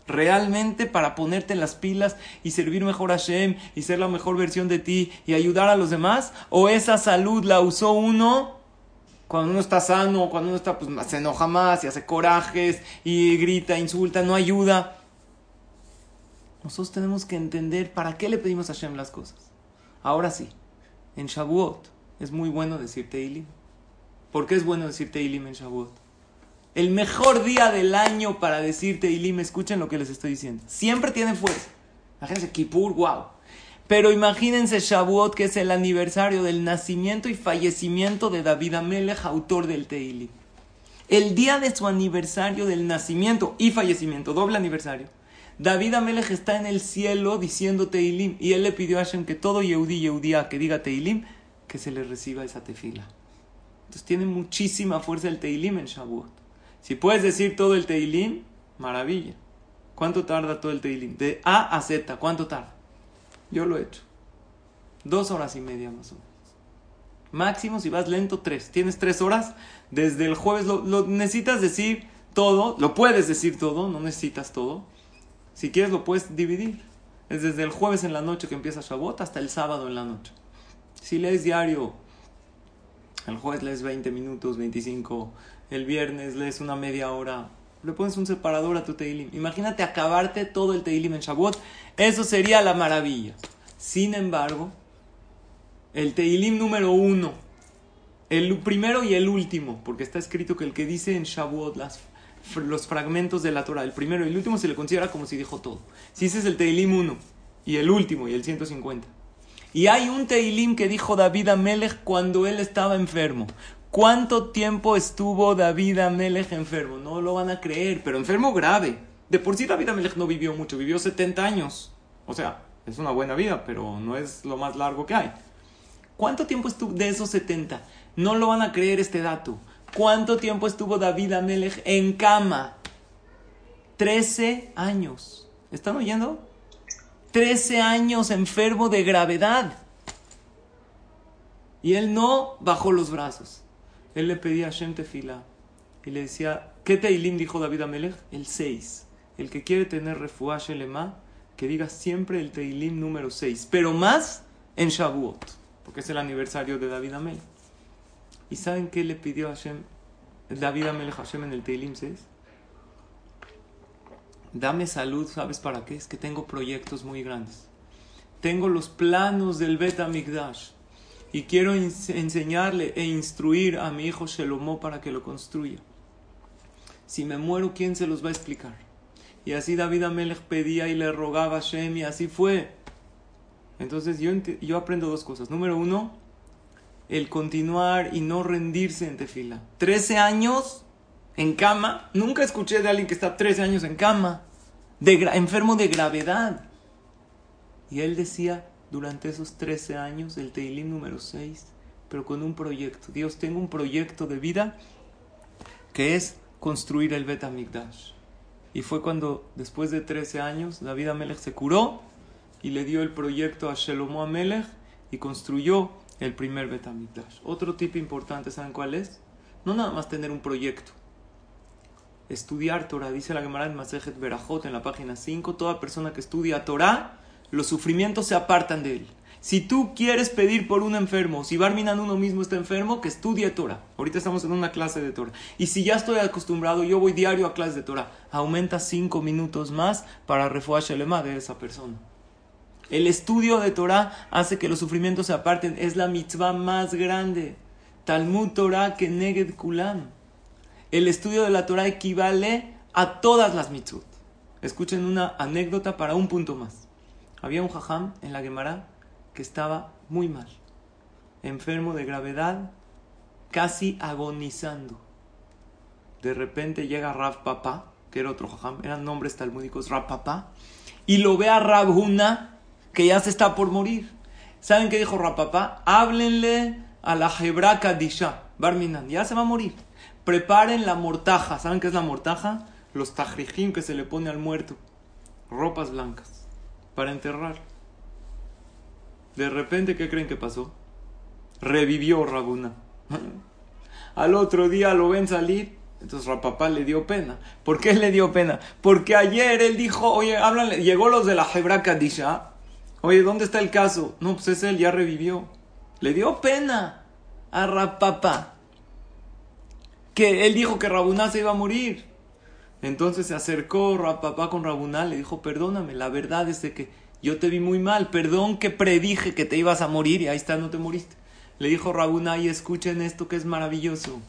¿Realmente para ponerte las pilas y servir mejor a Shem y ser la mejor versión de ti y ayudar a los demás? ¿O esa salud la usó uno cuando uno está sano, cuando uno está, pues se enoja más y hace corajes y grita, insulta, no ayuda? Nosotros tenemos que entender para qué le pedimos a Hashem las cosas. Ahora sí, en Shavuot es muy bueno decir Teilim. ¿Por qué es bueno decir Teilim en Shavuot? El mejor día del año para decir Teilim, escuchen lo que les estoy diciendo. Siempre tiene fuerza. Imagínense Kippur, wow. Pero imagínense Shavuot, que es el aniversario del nacimiento y fallecimiento de David Amelech, autor del Teilim. El día de su aniversario del nacimiento y fallecimiento, doble aniversario David Amelech está en el cielo diciendo Teilim y él le pidió a Hashem que todo Yehudi Yehudia que diga Teilim, que se le reciba esa tefila. Entonces tiene muchísima fuerza el Teilim en Shavuot. Si puedes decir todo el Teilim, maravilla. ¿Cuánto tarda todo el Teilim? De A a Z, ¿cuánto tarda? Yo lo he hecho. Dos horas y media más o menos. Máximo si vas lento, tres. Tienes tres horas. Desde el jueves lo, lo necesitas decir todo. Lo puedes decir todo, no necesitas todo si quieres lo puedes dividir. Es desde el jueves en la noche que empieza Shabbat hasta el sábado en la noche. Si lees diario, el jueves lees 20 minutos, 25, el viernes lees una media hora, le pones un separador a tu Teilim. Imagínate acabarte todo el Teilim en Shabbat. Eso sería la maravilla. Sin embargo, el Teilim número uno, el primero y el último, porque está escrito que el que dice en Shavuot las los fragmentos de la Torah, el primero y el último, se le considera como si dijo todo. Si ese es el Teilim 1 y el último y el 150. Y hay un Teilim que dijo David Amelech cuando él estaba enfermo. ¿Cuánto tiempo estuvo David Amelech enfermo? No lo van a creer, pero enfermo grave. De por sí David Amelech no vivió mucho, vivió 70 años. O sea, es una buena vida, pero no es lo más largo que hay. ¿Cuánto tiempo estuvo de esos 70? No lo van a creer este dato. ¿Cuánto tiempo estuvo David Amelech en cama? Trece años. ¿Están oyendo? Trece años enfermo de gravedad. Y él no bajó los brazos. Él le pedía a Shem Tefila y le decía, ¿qué Teilim dijo David Amelech? El 6. El que quiere tener refuah Shelema, que diga siempre el Teilim número 6. Pero más en Shavuot, porque es el aniversario de David Amelech. ¿Y saben qué le pidió a Hashem, David Amelech Hashem en el Teilim 6? Dame salud, ¿sabes para qué? Es que tengo proyectos muy grandes. Tengo los planos del Bet Amigdash y quiero enseñarle e instruir a mi hijo Shelomó para que lo construya. Si me muero, ¿quién se los va a explicar? Y así David Amelech pedía y le rogaba a Shem y así fue. Entonces yo, yo aprendo dos cosas. Número uno, el continuar y no rendirse en tefila. Trece años en cama. Nunca escuché de alguien que está 13 años en cama, de enfermo de gravedad. Y él decía durante esos 13 años, el Teilim número 6, pero con un proyecto. Dios, tengo un proyecto de vida que es construir el Bet Amigdash. Y fue cuando, después de 13 años, David Amelech se curó y le dio el proyecto a Shelomo Amelech y construyó el primer Bet Amigdash. Otro tipo importante, ¿saben cuál es? No nada más tener un proyecto, estudiar Torah. Dice la Gemara en Masejet Berajot en la página 5, toda persona que estudia Torah, los sufrimientos se apartan de él. Si tú quieres pedir por un enfermo, si Barminan uno mismo está enfermo, que estudie Torah. Ahorita estamos en una clase de Torah. Y si ya estoy acostumbrado, yo voy diario a clase de Torah. Aumenta cinco minutos más para refuar Shelema de esa persona. El estudio de Torah hace que los sufrimientos se aparten. Es la mitzvah más grande. Talmud Torah que Neged Kulam el estudio de la Torah equivale a todas las mitzvot. Escuchen una anécdota para un punto más. Había un jajam en la Gemara que estaba muy mal, enfermo de gravedad, casi agonizando. De repente llega Rav Papa, que era otro jajam, eran nombres talmúdicos, Rav Papa, y lo ve a Huna, que ya se está por morir. ¿Saben qué dijo Rav Papa? Háblenle a la Hebra Kadisha, Barminan, ya se va a morir preparen la mortaja. ¿Saben qué es la mortaja? Los tajrijim que se le pone al muerto. Ropas blancas. Para enterrar. De repente, ¿qué creen que pasó? Revivió Rabuna. Al otro día lo ven salir. Entonces Rapapá le dio pena. ¿Por qué le dio pena? Porque ayer él dijo, oye, háblale. Llegó los de la Hebra Kadisha. Oye, ¿dónde está el caso? No, pues es él, ya revivió. Le dio pena a Rapapá que él dijo que Rabuná se iba a morir. Entonces se acercó papá con Rabuná, le dijo, perdóname, la verdad es de que yo te vi muy mal, perdón que predije que te ibas a morir y ahí está, no te moriste. Le dijo Rabuná, y escuchen esto que es maravilloso.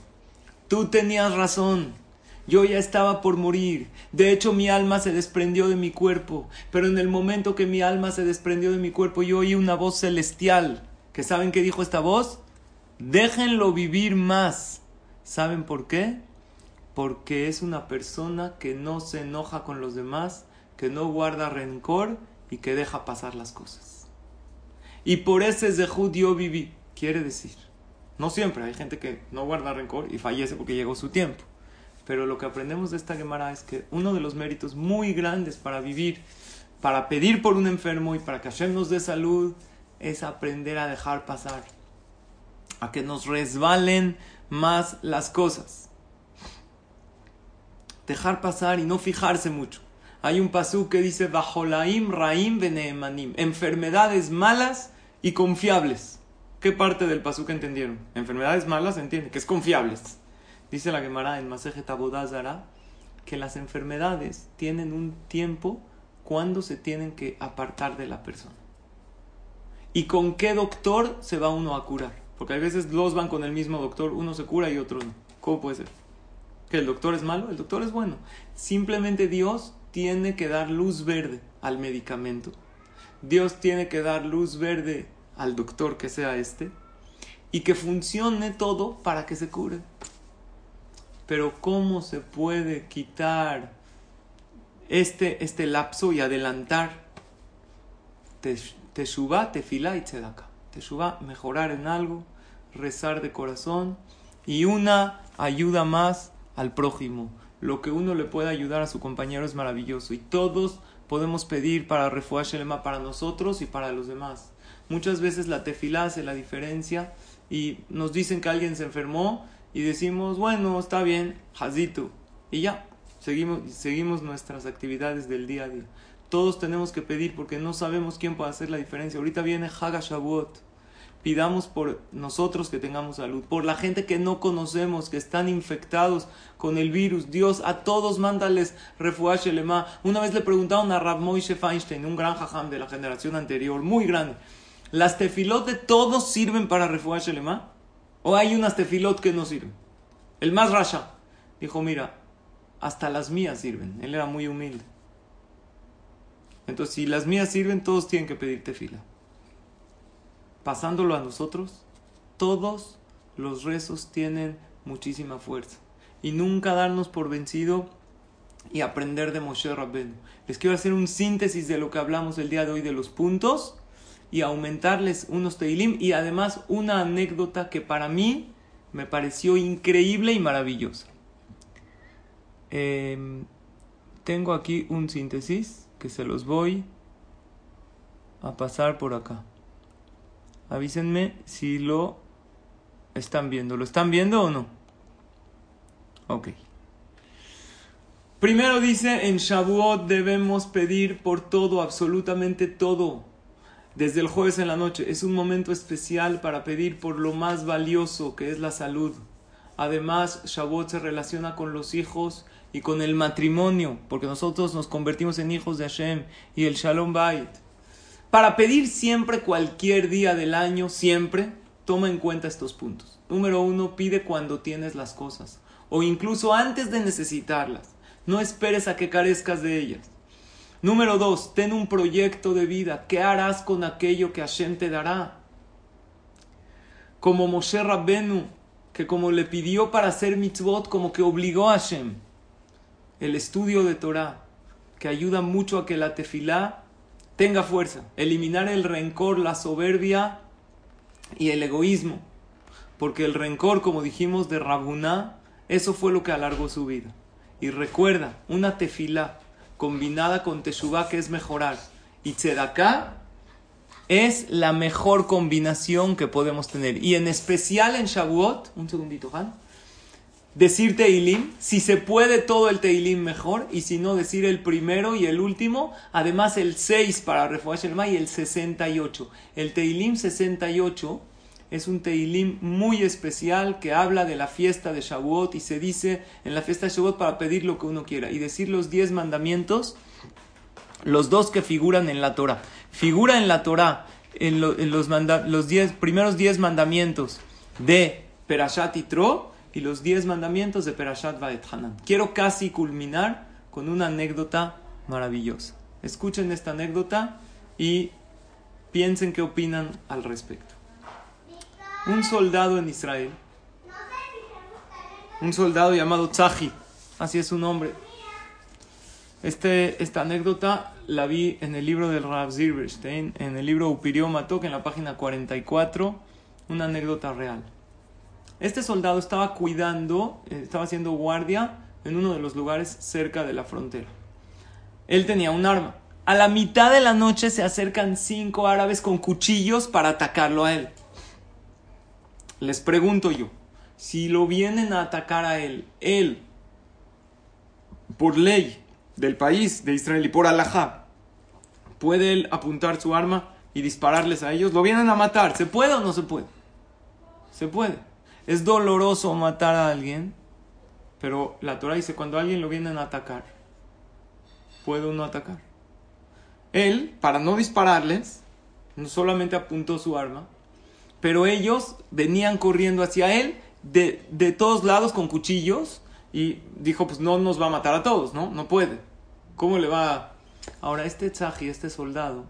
Tú tenías razón. Yo ya estaba por morir. De hecho, mi alma se desprendió de mi cuerpo. Pero en el momento que mi alma se desprendió de mi cuerpo, yo oí una voz celestial. ¿Que saben qué dijo esta voz? Déjenlo vivir más. ¿Saben por qué? Porque es una persona que no se enoja con los demás, que no guarda rencor y que deja pasar las cosas. Y por ese Zehud yo viví. Quiere decir, no siempre, hay gente que no guarda rencor y fallece porque llegó su tiempo. Pero lo que aprendemos de esta Gemara es que uno de los méritos muy grandes para vivir, para pedir por un enfermo y para que Hashem nos salud, es aprender a dejar pasar. A que nos resbalen más las cosas. Dejar pasar y no fijarse mucho. Hay un pasú que dice Bajolaim Raim Beneemanim. Enfermedades malas y confiables. ¿Qué parte del pasú que entendieron? Enfermedades malas entiende, que es confiables. Dice la Gemara en Masejet Abodazara que las enfermedades tienen un tiempo cuando se tienen que apartar de la persona. ¿Y con qué doctor se va uno a curar? Porque a veces dos van con el mismo doctor, uno se cura y otro no. ¿Cómo puede ser? ¿Que el doctor es malo? El doctor es bueno. Simplemente Dios tiene que dar luz verde al medicamento. Dios tiene que dar luz verde al doctor que sea este y que funcione todo para que se cure. Pero ¿cómo se puede quitar este, este lapso y adelantar? Teshuvah, tefilá y tzedaka. Teshuvah, mejorar en algo, rezar de corazón y una ayuda más al prójimo. Lo que uno le puede ayudar a su compañero es maravilloso y todos podemos pedir para refugiar Shelema para nosotros y para los demás. Muchas veces la tefilá hace la diferencia y nos dicen que alguien se enfermó y decimos, bueno, está bien, jazito. Y ya, seguimos, seguimos nuestras actividades del día a día. Todos tenemos que pedir porque no sabemos quién puede hacer la diferencia. Ahorita viene Haga pidamos por nosotros que tengamos salud, por la gente que no conocemos, que están infectados con el virus. Dios, a todos mándales refuash elema. Una vez le preguntaron a Rav Moshe Feinstein, un gran jajam de la generación anterior, muy grande, ¿las tefilot de todos sirven para refuash elema? ¿O hay unas tefilot que no sirven? El más rasha dijo, mira, hasta las mías sirven. Él era muy humilde. Entonces, si las mías sirven, todos tienen que pedir tefila pasándolo a nosotros, todos los rezos tienen muchísima fuerza. Y nunca darnos por vencido y aprender de Moshe Rabbenu. Les quiero hacer un síntesis de lo que hablamos el día de hoy de los puntos y aumentarles unos teilim y además una anécdota que para mí me pareció increíble y maravillosa. Em, tengo aquí un síntesis que se los voy a pasar por acá. Avísenme si lo están viendo. ¿Lo están viendo o no? Ok. Primero dice, en Shavuot debemos pedir por todo, absolutamente todo. Desde el jueves en la noche. Es un momento especial para pedir por lo más valioso que es la salud. Además, Shavuot se relaciona con los hijos y con el matrimonio, porque nosotros nos convertimos en hijos de Hashem y el Shalom Bait. Para pedir siempre, cualquier día del año, siempre, toma en cuenta estos puntos. Número uno, pide cuando tienes las cosas, o incluso antes de necesitarlas. No esperes a que carezcas de ellas. Número dos, ten un proyecto de vida. ¿Qué harás con aquello que Hashem te dará? Como Moshe Rabbenu, que como le pidió para hacer mitzvot, como que obligó a Hashem. El estudio de Torah, que ayuda mucho a que la tefilá tenga fuerza, eliminar el rencor, la soberbia y el egoísmo. Porque el rencor, como dijimos, de Rabuná, eso fue lo que alargó su vida. Y recuerda, una tefilá combinada con teshuvá, que es mejorar, y tzedaká, es la mejor combinación que podemos tener. Y en especial en Shavuot, un segundito, Han, decir Teilim, si se puede todo el Teilim mejor, y si no, decir el primero y el último, además el 6 para Refuash el y el 68. El Teilim 68 es un Teilim muy especial que habla de la fiesta de Shavuot y se dice en la fiesta de Shavuot para pedir lo que uno quiera y decir los 10 mandamientos, los dos que figuran en la Torah. Figura en la Torah en, los, los diez, primeros 10 mandamientos de Perashat y Tro, y los diez mandamientos de Perashat Vaet Hanan. Quiero casi culminar con una anécdota maravillosa. Escuchen esta anécdota y piensen qué opinan al respecto. Un soldado en Israel, un soldado llamado Tzahi, así es su nombre. Este, esta anécdota la vi en el libro del Rav Zilberstein, en el libro Upirio Matok, en la página 44, una anécdota real. Este soldado estaba cuidando, eh, estaba haciendo guardia en uno de los lugares cerca de la frontera. Él tenía un arma. A la mitad de la noche se acercan cinco árabes con cuchillos para atacarlo a él. Les pregunto yo, si lo vienen a atacar a él, él, por ley del país de Israel y por alajá, ¿puede él apuntar su arma y dispararles a ellos? ¿Lo vienen a matar? ¿Se puede o no se puede? Se puede. Es doloroso matar a alguien, pero la Torah dice, cuando alguien lo vienen a atacar, puede uno atacar. Él, para no dispararles, no solamente apuntó su arma, pero ellos venían corriendo hacia él de, de todos lados con cuchillos y dijo, pues no nos va a matar a todos, ¿no? No puede. ¿Cómo le va? Ahora, este Tzaji, este soldado,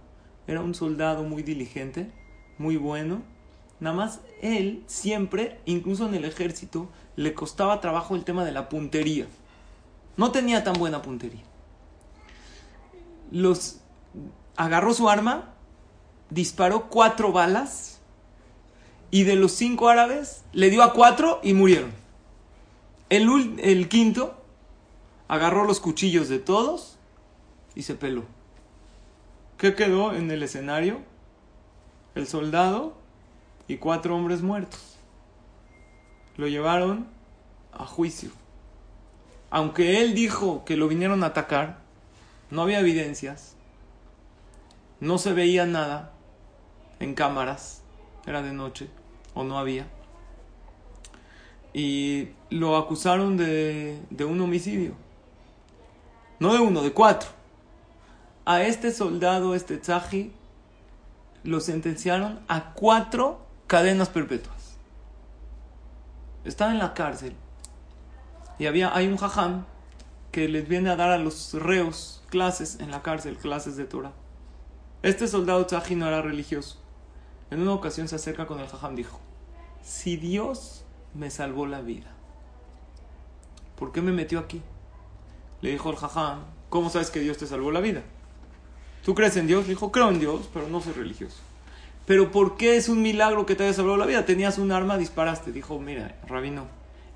era un soldado muy diligente, muy bueno, Nada más él siempre, incluso en el ejército, le costaba trabajo el tema de la puntería. No tenía tan buena puntería. Los agarró su arma, disparó cuatro balas y de los cinco árabes le dio a cuatro y murieron. El, el quinto agarró los cuchillos de todos y se peló. ¿Qué quedó en el escenario? El soldado y cuatro hombres muertos. Lo llevaron a juicio. Aunque él dijo que lo vinieron a atacar, no había evidencias, no se veía nada en cámaras, era de noche, o no había. Y lo acusaron de, de un homicidio. No de uno, de cuatro. A este soldado, este tzaji, lo sentenciaron a cuatro cadenas perpetuas. Estaba en la cárcel. Y había, hay un jajam que les viene a dar a los reos clases en la cárcel, clases de Torah. Este soldado tzaji no era religioso. En una ocasión se acerca con el jajam, dijo, si Dios me salvó la vida, ¿por qué me metió aquí? Le dijo el jajam, ¿cómo sabes que Dios te salvó la vida? ¿Tú crees en Dios? Le dijo, creo en Dios, pero no soy religioso. Pero ¿por qué es un milagro que te haya salvado la vida? Tenías un arma, disparaste. Dijo, mira, rabino,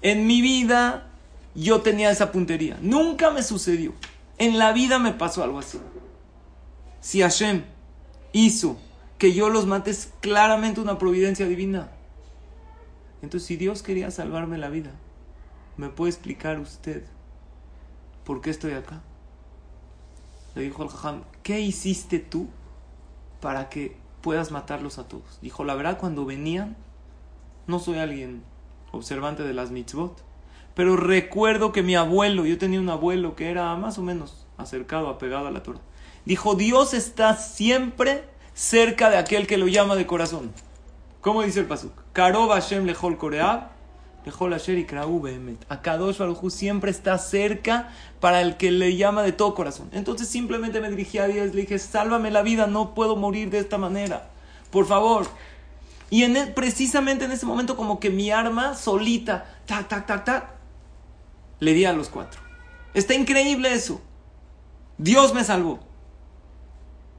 en mi vida yo tenía esa puntería. Nunca me sucedió. En la vida me pasó algo así. Si Hashem hizo que yo los mate, es claramente una providencia divina. Entonces, si Dios quería salvarme la vida, ¿me puede explicar usted por qué estoy acá? Le dijo al jajam, ¿qué hiciste tú para que puedas matarlos a todos? Dijo, la verdad, cuando venían, no soy alguien observante de las mitzvot, pero recuerdo que mi abuelo, yo tenía un abuelo que era más o menos acercado, apegado a la Torah. Dijo, Dios está siempre cerca de aquel que lo llama de corazón. ¿Cómo dice el pasuk? Hashem lechol koreab, Akadosh Baruj siempre está cerca para el que le llama de todo corazón. Entonces simplemente me dirigí a Dios, le dije, sálvame la vida, no puedo morir de esta manera. Por favor. Y en e, precisamente en ese momento como que mi arma solita, tac, tac, tac, tac, le di a los cuatro. Está increíble eso. Dios me salvó.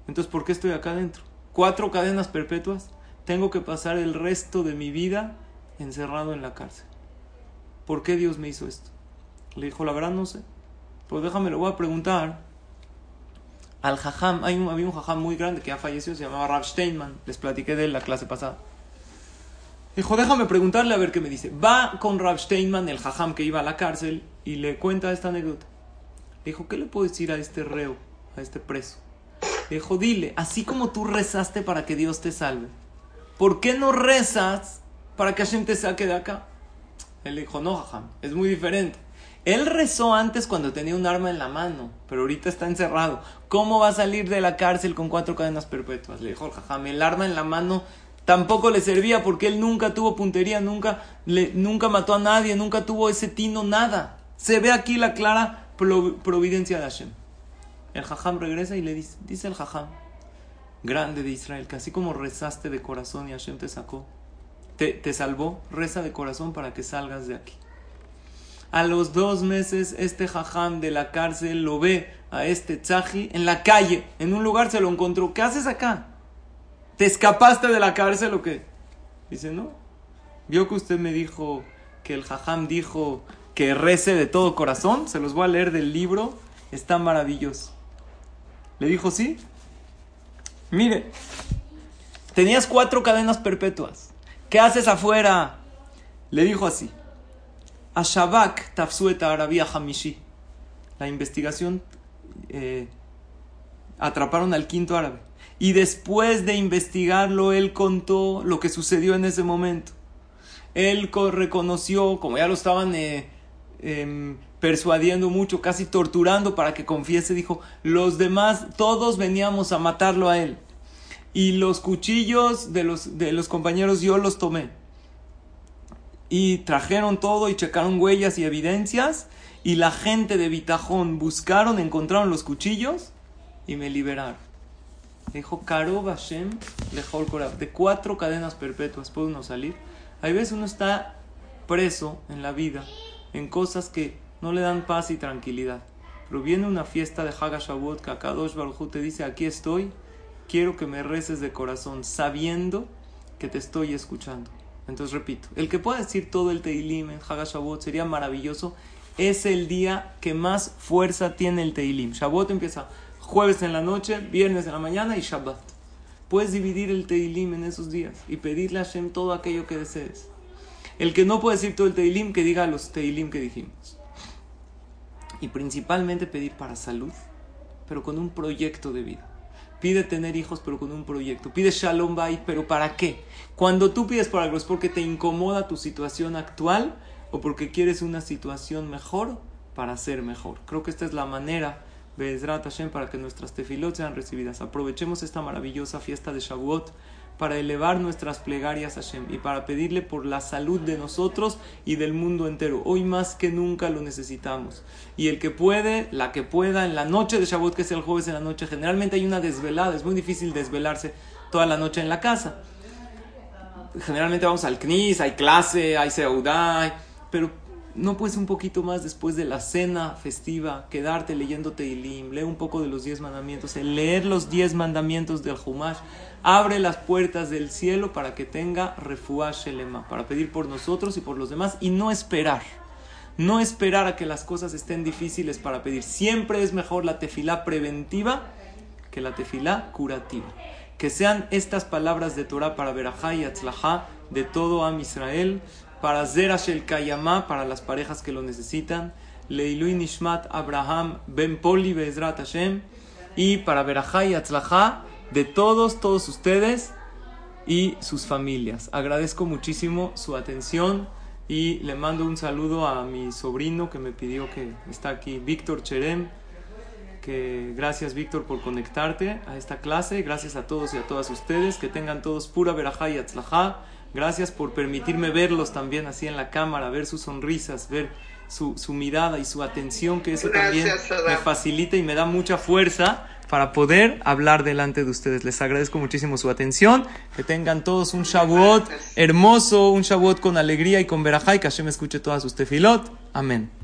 Entonces, ¿por qué estoy acá adentro? Cuatro cadenas perpetuas. Tengo que pasar el resto de mi vida encerrado en la cárcel. ¿Por qué Dios me hizo esto? Le dijo, la verdad no sé. Pues déjame, lo voy a preguntar al jajam. Hay un, había un jajam muy grande que ya falleció, se llamaba Rav Steinman. Les platiqué de él la clase pasada. Dijo, déjame preguntarle a ver qué me dice. Va con Rav Steinman, el jajam que iba a la cárcel, y le cuenta esta anécdota. Le dijo, ¿qué le puedo decir a este reo, a este preso? Le dijo, dile, así como tú rezaste para que Dios te salve, ¿por qué no rezas para que Hashem te saque de acá? Él dijo, no, jajam, es muy diferente. Él rezó antes cuando tenía un arma en la mano, pero ahorita está encerrado. ¿Cómo va a salir de la cárcel con cuatro cadenas perpetuas? Le dijo el jajam, el arma en la mano tampoco le servía porque él nunca tuvo puntería, nunca, nunca mató a nadie, nunca tuvo ese tino, nada. Se ve aquí la clara providencia de Hashem. El jajam regresa y le dice, dice el jajam, grande de Israel, que así como rezaste de corazón y Hashem te sacó, te, salvó, reza de corazón para que salgas de aquí. A los dos meses, este jajam de la cárcel lo ve a este tzaji en la calle, en un lugar se lo encontró. ¿Qué haces acá? ¿Te escapaste de la cárcel o qué? Dice, no. Vio que usted me dijo que el jajam dijo que rece de todo corazón. Se los voy a leer del libro. Está maravilloso. Le dijo, sí. Mire, tenías cuatro cadenas perpetuas. ¿Qué haces afuera? Le dijo así. A Shabak Tafsueta Arabia Hamishi. La investigación eh, atraparon al quinto árabe. Y después de investigarlo, él contó lo que sucedió en ese momento. Él reconoció, como ya lo estaban eh, em, persuadiendo mucho, casi torturando para que confiese, dijo, los demás, todos veníamos a matarlo a él. Y los cuchillos de los, de los compañeros yo los tomé. Y trajeron todo y checaron huellas y evidencias. Y la gente de Bitajón buscaron, encontraron los cuchillos y me liberaron. Dijo, Karo Lejol Korab. De cuatro cadenas perpetuas puede uno salir. Hay veces uno está preso en la vida, en cosas que no le dan paz y tranquilidad. Pero viene una fiesta de Hagashavot que Akadosh Baruj te dice, aquí estoy, quiero que me reces de corazón, sabiendo que te estoy escuchando. Entonces repito, el que pueda decir todo el Teilim en Hagashavot sería maravilloso. Es el día que más fuerza tiene el Teilim. Shavuot empieza jueves en la noche, viernes en la mañana y Shabbat. Puedes dividir el Teilim en esos días y pedirle a Hashem todo aquello que desees. El que no puede decir todo el Teilim, que diga los Teilim que dijimos. Y principalmente pedir para salud, pero con un proyecto de vida. Pide tener hijos, pero con un proyecto. Pide Shalom Bay, pero ¿para qué? Cuando tú pides por algo, ¿es porque te incomoda tu situación actual o porque quieres una situación mejor para ser mejor? Creo que esta es la manera, Bezrat Hashem, para que nuestras tefilot sean recibidas. Aprovechemos esta maravillosa fiesta de Shavuot para elevar nuestras plegarias a Hashem y para pedirle por la salud de nosotros y del mundo entero. Hoy más que nunca lo necesitamos. Y el que puede, la que pueda, en la noche de Shabbat, que es el jueves en la noche, generalmente hay una desvelada, es muy difícil desvelarse toda la noche en la casa. Generalmente vamos al CNIS, hay clase, hay seudá, pero no puedes un poquito más después de la cena festiva, quedarte leyendo Teilim, lee un poco de los diez mandamientos, el leer los diez mandamientos del Humash, abre las puertas del cielo para que tenga refuash shelema, para pedir por nosotros y por los demás y no esperar. No esperar a que las cosas estén difíciles para pedir. Siempre es mejor la tefilá preventiva que la tefilá curativa. Que sean estas palabras de Torah para Berajá y Atzlajá de todo Am Israel para Zerash el Kayamá, para las parejas que lo necesitan, Leilui Nishmat Abraham Ben Poli Bezrat Hashem, y para Berajá y Atzlajá de todos, todos ustedes y sus familias. Agradezco muchísimo su atención y le mando un saludo a mi sobrino que me pidió que está aquí, Víctor Cherem. Que gracias Víctor por conectarte a esta clase, gracias a todos y a todas ustedes, que tengan todos pura verajá y atzlajá. Gracias por permitirme verlos también así en la cámara, ver sus sonrisas, ver su, su mirada y su atención, que eso también me facilita y me da mucha fuerza para poder hablar delante de ustedes. Les agradezco muchísimo su atención. Que tengan todos un Shavuot hermoso, un Shavuot con alegría y con verajá y que Hashem escuche todas sus tefilot. Amén.